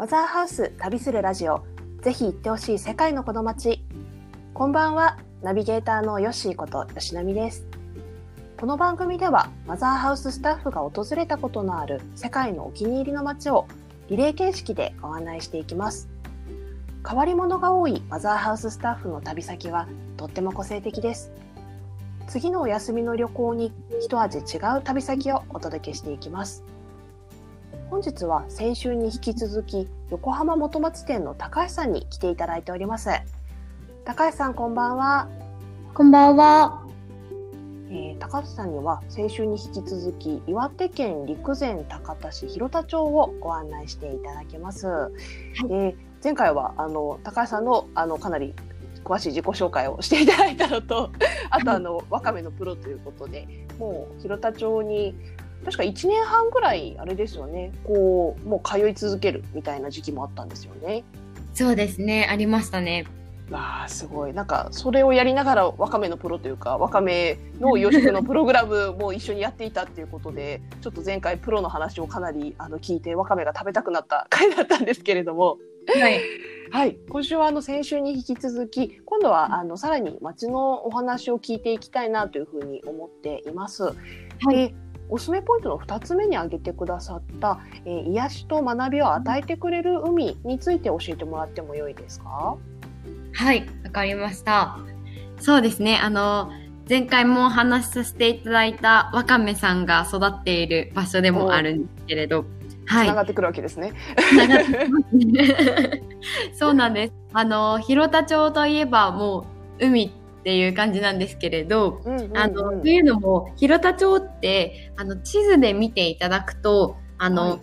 マザーハウス旅するラジオ。ぜひ行ってほしい世界のこの街こんばんは。ナビゲーターのヨッシーこと吉波です。この番組ではマザーハウススタッフが訪れたことのある世界のお気に入りの街をリレー形式でご案内していきます。変わり者が多いマザーハウススタッフの旅先はとっても個性的です。次のお休みの旅行に一味違う旅先をお届けしていきます。本日は先週に引き続き横浜元町店の高橋さんに来ていただいております。高橋さんこんばんは。こんばんは、えー、高橋さんには先週に引き続き岩手県陸前高田市広田町をご案内していただきます、はい、えー、前回はあの高橋さんのあのかなり詳しい自己紹介をしていただいたのとあとあのわかめのプロということでもう広田町に確か1年半ぐらいあれですよねこうもう通い続けるみたいな時期もあったんですよね。そうですねありましたね。わあすごいなんかそれをやりながらわかめのプロというかわかめの養殖のプログラムも一緒にやっていたっていうことでちょっと前回プロの話をかなりあの聞いてわかめが食べたくなった回だったんですけれども。はい、はい、今週はあの先週に引き続き今度はあのさらに街のお話を聞いていきたいなというふうに思っています。はい、おすすめポイントの2つ目に挙げてくださった、えー、癒しと学びを与えてくれる海について教えてもらってもよいですか？はいわかりました。そうですね。あの前回もお話しさせていただいたわかめさんが育っている場所でもあるんですけれどはい、繋がってくるわけですね。そうなんです。あの広田町といえばもう海っていう感じなんですけれど、うんうんうん、あのというのも広田町ってあの地図で見ていただくとあの、はい、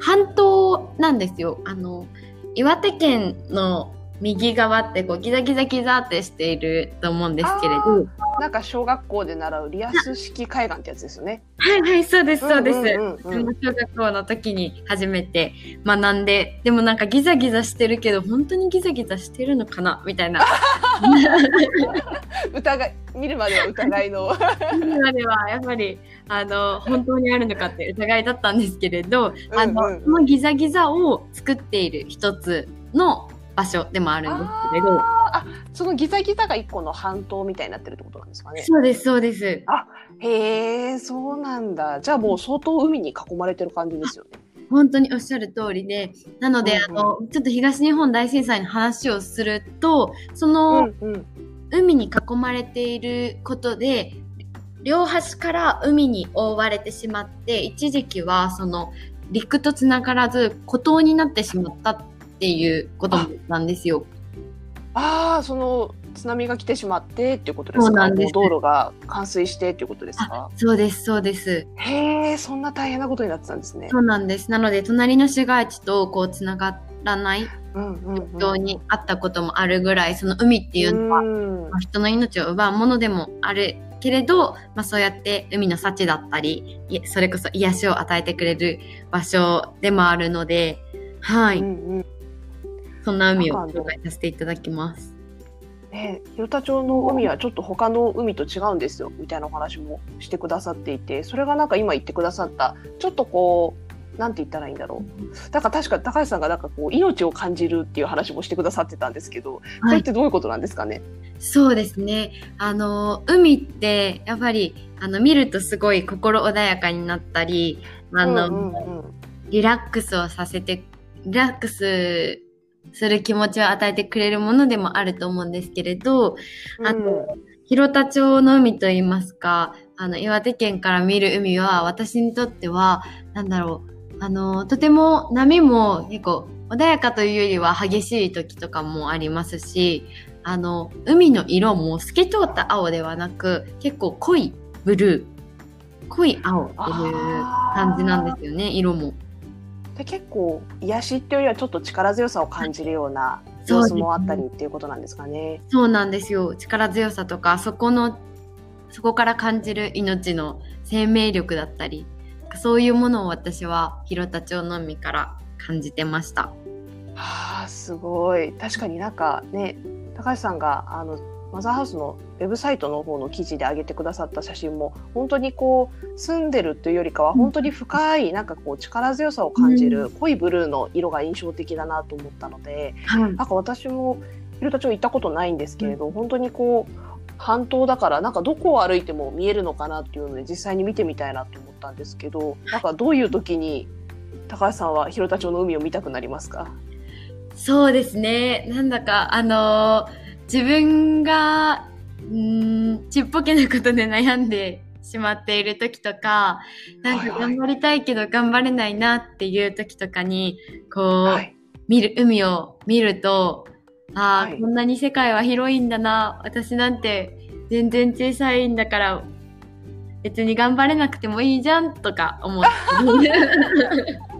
半島なんですよ。あの岩手県の右側ってこうギザギザギザってしていると思うんですけれどなんか小学校で習うリアス式海岸ってやつですよね。はいはいそうですそうです、小学校の時に初めて学んででもなんかギザギザしてるけど本当にギザギザしてるのかな？みたいな。疑い見るまでは疑いの。見るまではやっぱりあの本当にあるのかって疑いだったんですけれど、あのそのギザギザを作っている一つの場所でもあるんですけれどあそのギザギザが一個の半島みたいになってるってことなんですかね。そうですそうです。あへえそうなんだ。じゃあもう相当海に囲まれてる感じですよね。本当におっしゃる通りで。なので、うんうん、あのちょっと東日本大震災の話をするとその、うんうん、海に囲まれていることで両端から海に覆われてしまって一時期はその陸とつながらず孤島になってしまったっていうことなんですよ。ああその津波が来てしまってっていうことですか？道路が冠水してっていうことですか？そうですそうです。へえそんな大変なことになってたんですね。そうなんです。なので隣の市街地とこうつながらない状況にあったこともあるぐらいその海っていうのは、まあ、人の命を奪うものでもあるけれど、まあ、そうやって海の幸だったりそれこそ癒しを与えてくれる場所でもあるのではい、うんうん、そんな海を紹介させていただきます。ね、広田町の海はちょっと他の海と違うんですよみたいなお話もしてくださっていてそれがなんか今言ってくださったちょっとこうなんて言ったらいいんだろう。だから確か高橋さんがなんかこう命を感じるっていう話もしてくださってたんですけど、これってどういうことなんですかね？そうですね。あの海ってやっぱりあの見るとすごい心穏やかになったりあの、うんうんうん、リラックスをさせてリラックスする気持ちを与えてくれるものでもあると思うんですけれど、あの、広田町の海といいますか、あの、岩手県から見る海は私にとっては、なんだろう、あの、とても波も結構穏やかというよりは激しい時とかもありますし、あの、海の色も透き通った青ではなく、結構濃いブルー、濃い青っていう感じなんですよね、色も。で結構癒しっていうよりはちょっと力強さを感じるような様子もあったりっていうことなんですかね。そうなんですよ力強さとかそこのそこから感じる命の生命力だったりそういうものを私は広田町の海から感じてました。はあすごい確かになんかね高橋さんがあのマザーハウスのウェブサイトの方の記事で上げてくださった写真も本当にこう住んでるというよりかは本当に深いなんかこう力強さを感じる濃いブルーの色が印象的だなと思ったので、なんか私も広田町行ったことないんですけれど、本当にこう半島だからなんかどこを歩いても見えるのかなっていうので実際に見てみたいなと思ったんですけどなんかどういう時に高橋さんは広田町の海を見たくなりますか？そうですね。なんだかあの自分がんちっぽけなことで悩んでしまっている時とかなんか頑張りたいけど頑張れないなっていう時とかにこう、はい、見る海を見るとああ、はい、こんなに世界は広いんだな私なんて全然小さいんだから別に頑張れなくてもいいじゃんとか思って。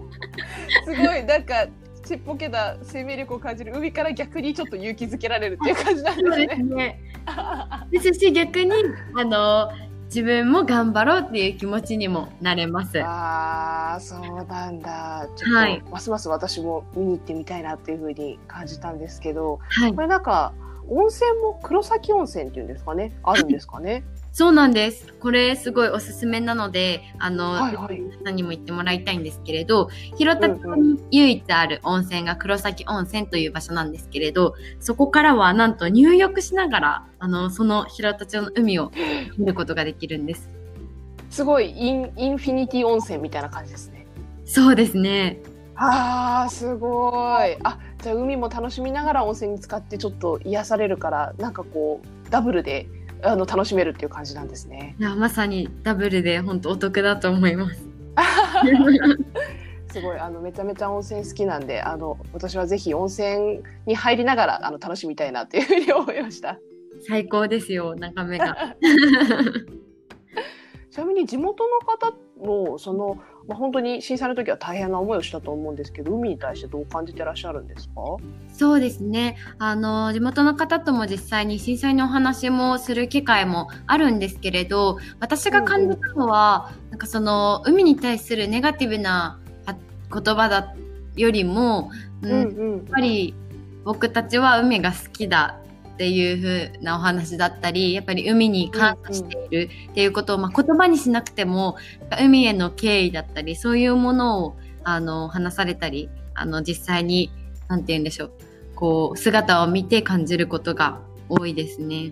すごいなんかちっぽけな生命力を感じる海から逆にちょっと勇気づけられるっていう感じなんですね。そすねですし逆にあの自分も頑張ろうっていう気持ちにもなれます。ああ、そうなんだ。ちょっと、はい、ますます私も見に行ってみたいなっていうふうに感じたんですけど、はい、これなんか温泉も黒崎温泉っていうんですかね、あるんですかね？そうなんです。これすごいおすすめなので、あの、はいはい、皆さんにも言ってもらいたいんですけれど、広田町に唯一ある温泉が黒崎温泉という場所なんですけれど、そこからはなんと入浴しながら、あの、その広田町の海を見ることができるんです。すごいイン、インフィニティ温泉みたいな感じですね。そうですね。ああ、すごい。あ、じゃあ海も楽しみながら温泉に浸かってちょっと癒されるから、なんかこう、ダブルであの楽しめるっていう感じなんですね。いやまさにダブルで本当お得だと思います。すごいあのめちゃめちゃ温泉好きなんであの私はぜひ温泉に入りながらあの楽しみたいなっていうふうに思いました。最高ですよ眺めが。ちなみに地元の方もそのまあ、本当に震災の時は大変な思いをしたと思うんですけど海に対してどう感じてらっしゃるんですか？そうですね。あの地元の方とも実際に震災のお話もする機会もあるんですけれど私が感じたのは、うんうん、なんかその海に対するネガティブな言葉だよりも、うん、うんうん、やっぱり僕たちは海が好きだっていう風なお話だったりやっぱり海に感謝しているっていうことを、まあ、言葉にしなくても海への敬意だったりそういうものをあの話されたりあの実際に何て言うんでしょうこう姿を見て感じることが多いですね。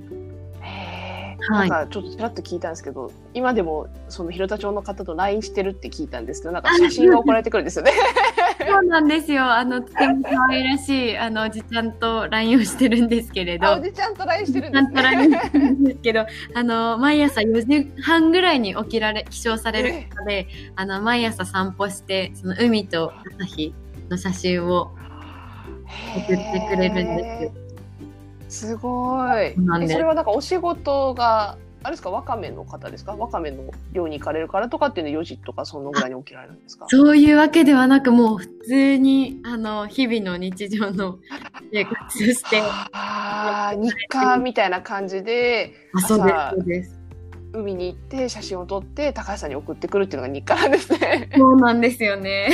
なんかちょっとちらっと聞いたんですけど、はい、今でもその広田町の方と LINE してるって聞いたんですけどなんか写真が送られてくるんですよね。そうなんですよあのとても可愛らしいあのおじちゃんと LINE をしてるんですけれどおじちゃんと LINE してるんですね。ですけどあの毎朝4時半ぐらいに起きられ起床される方で、あの毎朝散歩してその海と朝日の写真を送ってくれるんです。すごい。それはなんかお仕事があれですか？わかめの方ですか？わかめの漁に行かれるからとかっていうの4時とかそのぐらいに起きられるんですか？そういうわけではなくもう普通にあの日々の日常の生活してああ日課みたいな感じで朝です海に行って写真を撮って高橋さんに送ってくるっていうのが日課なんですね。そうなんですよね。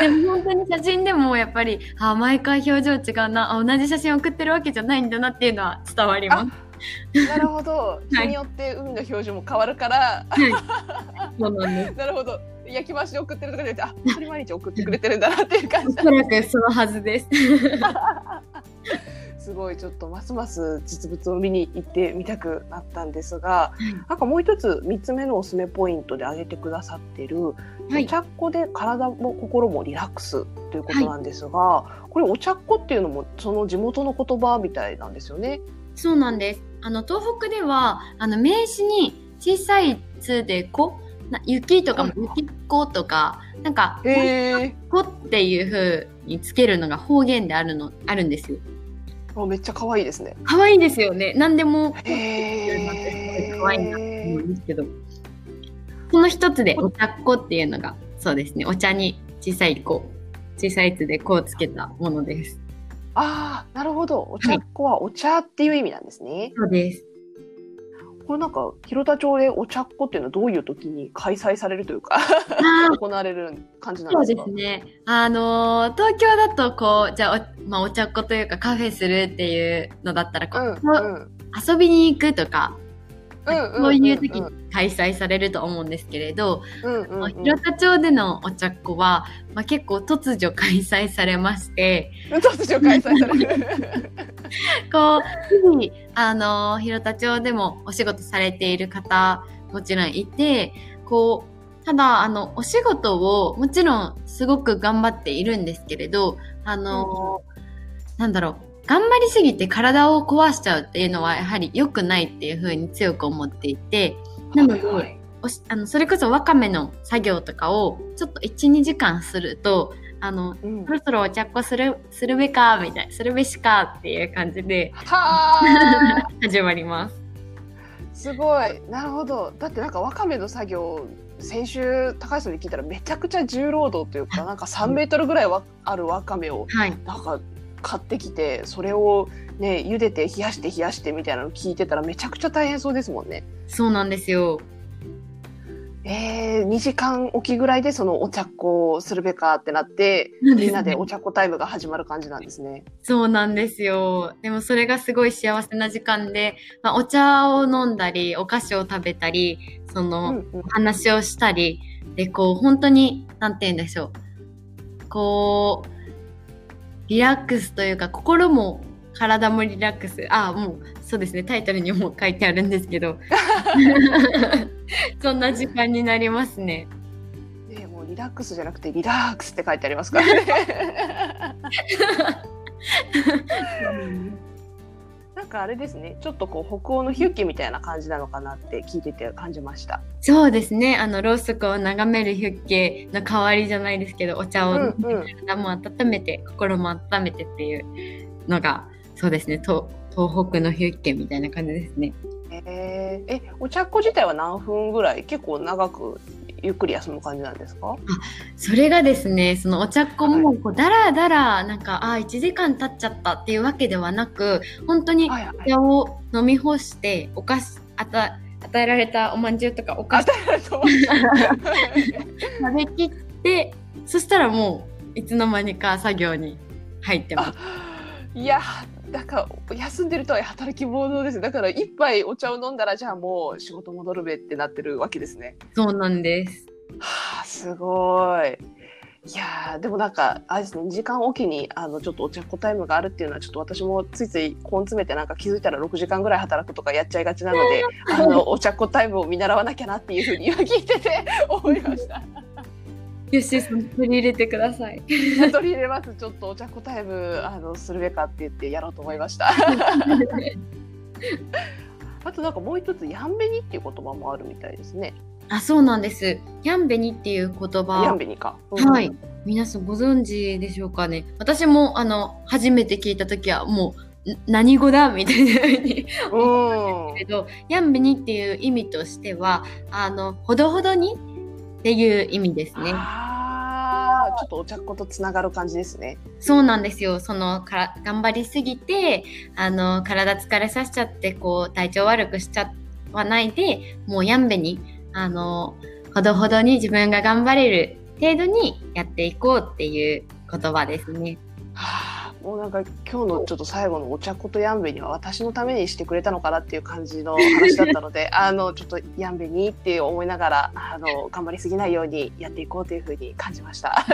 でも本当に写真でもやっぱりあ毎回表情違うなあ同じ写真送ってるわけじゃないんだなっていうのは伝わります。なるほど。日によって海の表情も変わるから、はい、そうなんです。なるほど。焼き増しで送ってるとかであそれ毎日送ってくれてるんだなっていう感じお そらくそのはずです。すごいちょっとますます実物を見に行ってみたくなったんですが、なんかもう一つ3つ目のおすすめポイントで挙げてくださってる、はい、お茶っこで体も心もリラックスということなんですが、はい、これお茶っこっていうのもその地元の言葉みたいなんですよね。そうなんです。あの東北ではあの名詞に小さい「つ」で「こ」雪とかも雪子とか、なんか「こ」っていう風につけるのが方言であるのあるんですよ。あめっちゃ可愛いですね。可愛いですよね。何でも可愛いなと思うんですけど。その一つでお茶っこっていうのがそうですね。お茶に小さい子、小さい「つ」で「こ」をつけたものです。ああ、なるほど。お茶っこはお茶っていう意味なんですね。そうです。これなんか広田町でお茶っ子っていうのはどういう時に開催されるというか行われる感じなんですか？そうですね。あの東京だとこうじゃあお,、まあ、お茶っ子というかカフェするっていうのだったらこう、うんうん遊びに行くとか、そういう時に開催されると思うんですけれど、うんうんうん。広田町でのお茶っ子は、まあ、結構突如開催されまして 突如開催される。こう日々あの広田町でもお仕事されている方もちろんいてこうただあのお仕事をもちろんすごく頑張っているんですけれどあの、なんだろう頑張りすぎて体を壊しちゃうっていうのはやはり良くないっていうふうに強く思っていてなので、はい。あのそれこそわかめの作業とかをちょっと12時間するとあのうん。そろそろお茶っこするするべかみたいなするべしかっていう感じではあ。始まります。すごい。なるほど。だってなんかわかめの作業先週高橋さんに聞いたらめちゃくちゃ重労働というかなんか3メートルぐらいわあるわかめを。はい、なんか買ってきてそれをね茹でて冷やして冷やしてみたいなの聞いてたらめちゃくちゃ大変そうですもんね。そうなんですよ。えー、2時間おきぐらいでそのお茶っこをするべかってなってみんなでお茶っこタイムが始まる感じなんですね。そうなんですよ。でもそれがすごい幸せな時間で、まあ、お茶を飲んだり、お菓子を食べたり、その、うんうん話をしたり、で、こう、本当に、なんて言うんでしょう。こう、リラックスというか、心も体もリラックス。あ、もう、そうですね。タイトルにも書いてあるんですけど。そんな時間になりますね。ねもうリラックスじゃなくてリラックスって書いてありますからね。なんかあれですねちょっとこう北欧のヒュッケみたいな感じなのかなって聞いてて感じました。そうですね。あの、ろうそくを眺めるヒュッケの代わりじゃないですけど、お茶を飲んでうんうん体も温めて、心も温めてっていうのが、そうですね。と東北のヒュッケみたいな感じですね。えー、えお茶っこ自体は何分ぐらい？結構長くゆっくり休む感じなんですか？それがですね、そのお茶っこも、こう、だらだら、なんか、あ、1時間経っちゃったっていうわけではなく、本当にはいはい。お茶を飲み干して、お菓子、あた、与えられたおまんじゅうとかお菓子食べきって、そしたらもう、いつの間にか作業に入ってます。いやだから休んでるとは働き者ですだから一杯お茶を飲んだらじゃあもう仕事戻るべってなってるわけですね。そうなんです。はあすごい。いやーでもなんかあれですね2時間おきにあのちょっとお茶っこタイムがあるっていうのはちょっと私もついつい根詰めてなんか気づいたら6時間ぐらい働くとかやっちゃいがちなので あのお茶っこタイムを見習わなきゃなっていうふうに今聞いてて思いました。よしさん取り入れてください。取り入れますちょっとお茶っこタイムあのするべかって言ってやろうと思いました。あとなんかもう一つやんべにっていう言葉もあるみたいですね。あ、そうなんです。ヤンベニっていう言葉。やんべにか。うんはい。皆さんご存知でしょうかね。私もあの初めて聞いた時はもうん何語だみたいな風にうん。けど、やんべにっていう意味としては、あのほどほどにっていう意味ですね。ああ、ちょっとお茶っことつながる感じですね。そうなんですよ。そのから頑張りすぎて、あの体疲れさせちゃってこう体調悪くしちゃわないで、もうやんべにあのほどほどに自分が頑張れる程度にやっていこうっていう言葉ですね。はあ、もうなんか今日のちょっと最後のお茶ことやんべには私のためにしてくれたのかなっていう感じの話だったので、あのちょっとやんべにって思いながらあの頑張りすぎないようにやっていこうというふうに感じました。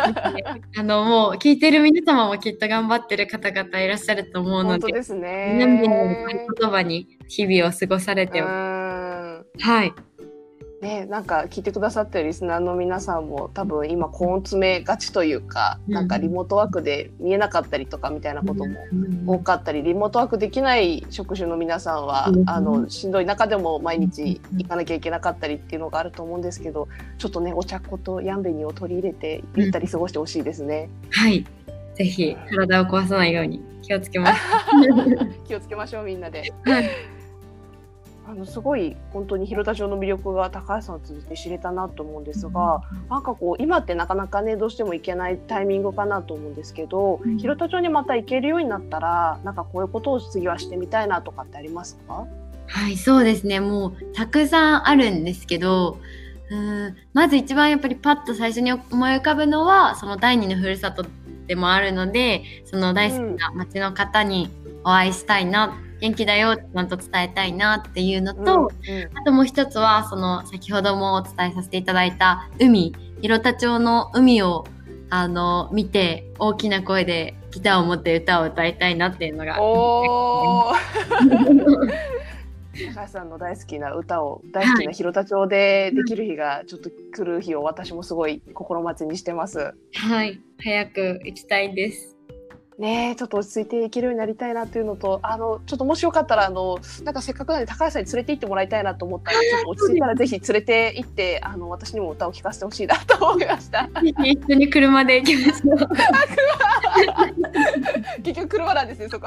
あのもう聞いてる皆様もきっと頑張ってる方々いらっしゃると思うので、本当ですやんべにのね。言葉に日々を過ごされうて。はい。ね、なんか聞いてくださってるリスナーの皆さんも多分今根詰めがちというか、うんなんかリモートワークで見えなかったりとかみたいなこともうん多かったりリモートワークできない職種の皆さんは、うんあのしんどい中でも毎日行かなきゃいけなかったりっていうのがあると思うんですけどちょっとねお茶っことやんべにを取り入れてゆったり過ごしてほしいですね。はい。ぜひ体を壊さないように気をつけます。気をつけましょうみんなで。はいあのすごい本当に広田町の魅力が高橋さんを通じて知れたなと思うんですが、なんかこう今ってなかなかねどうしても行けないタイミングかなと思うんですけど、うん、広田町にまた行けるようになったらなんかこういうことを次はしてみたいなとかってありますか？はいそうですね。もうたくさんあるんですけどうんまず一番やっぱりパッと最初に思い浮かぶのはその第二のふるさとでもあるのでその大好きな町の方にお会いしたいな、うん元気だよってちゃんと伝えたいなっていうのと、うんうん、あともう一つはその先ほどもお伝えさせていただいた海広田町の海をあの見て大きな声でギターを持って歌を歌いたいなっていうのが。お高橋さんの大好きな歌を大好きな広田町でできる日がちょっと来る日を私もすごい心待ちにしてます。はい早く行きたいです。ねちょっと落ち着いていけるようになりたいなというのとあのちょっともしよかったらあのなんかせっかくなんで高橋さんに連れて行ってもらいたいなと思ったら ちょっと落ち着いたらぜひ連れて行ってあの私にも歌を聴かせてほしいなと思いました。一緒に車で行きましょう。結局車なんですねそこ。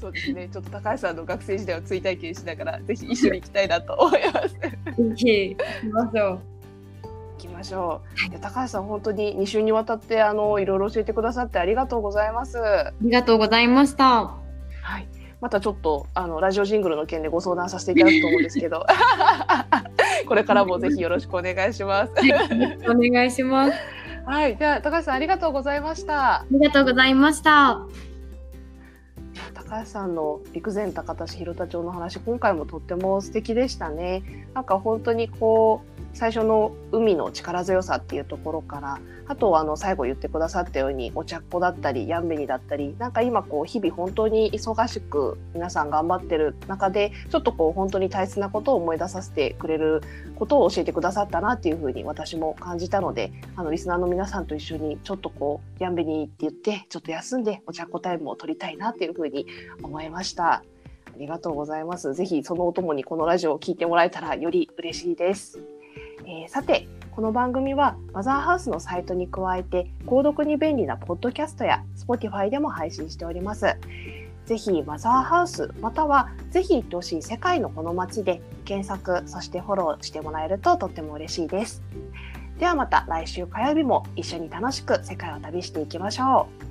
そうですね。ちょっと高橋さんの学生時代を追体験しながら、ぜひ一緒に行きたいなと思います。ぜひ行きましょう。きましょう。で高橋さん本当に2週にわたってあのいろいろ教えてくださってありがとうございます。ありがとうございました。はい。またちょっとあのラジオジングルの件でご相談させていただくと思うんですけど、これからもぜひよろしくお願いします。お願いします。はい、じゃあ高橋さんありがとうございました。ありがとうございました。高橋さんの陸前高田市広田町の話今回もとっても素敵でしたね。なんか本当にこう最初の海の力強さっていうところからあとはあの最後言ってくださったようにお茶っ子だったりやんべにだったりなんか今こう日々本当に忙しく皆さん頑張ってる中でちょっとこう本当に大切なことを思い出させてくれることを教えてくださったなっていうふうに私も感じたのであのリスナーの皆さんと一緒にちょっとこうやんべにって言ってちょっと休んでお茶っ子タイムを取りたいなっていうふうに思いました。ありがとうございます。ぜひそのお供にこのラジオを聞いてもらえたらより嬉しいです。えー、さてこの番組はマザーハウスのサイトに加えて購読に便利なポッドキャストや Spotify でも配信しております。ぜひマザーハウスまたはぜひ行ってほしい世界のこの街で検索そしてフォローしてもらえるととっても嬉しいです。ではまた来週火曜日も一緒に楽しく世界を旅していきましょう。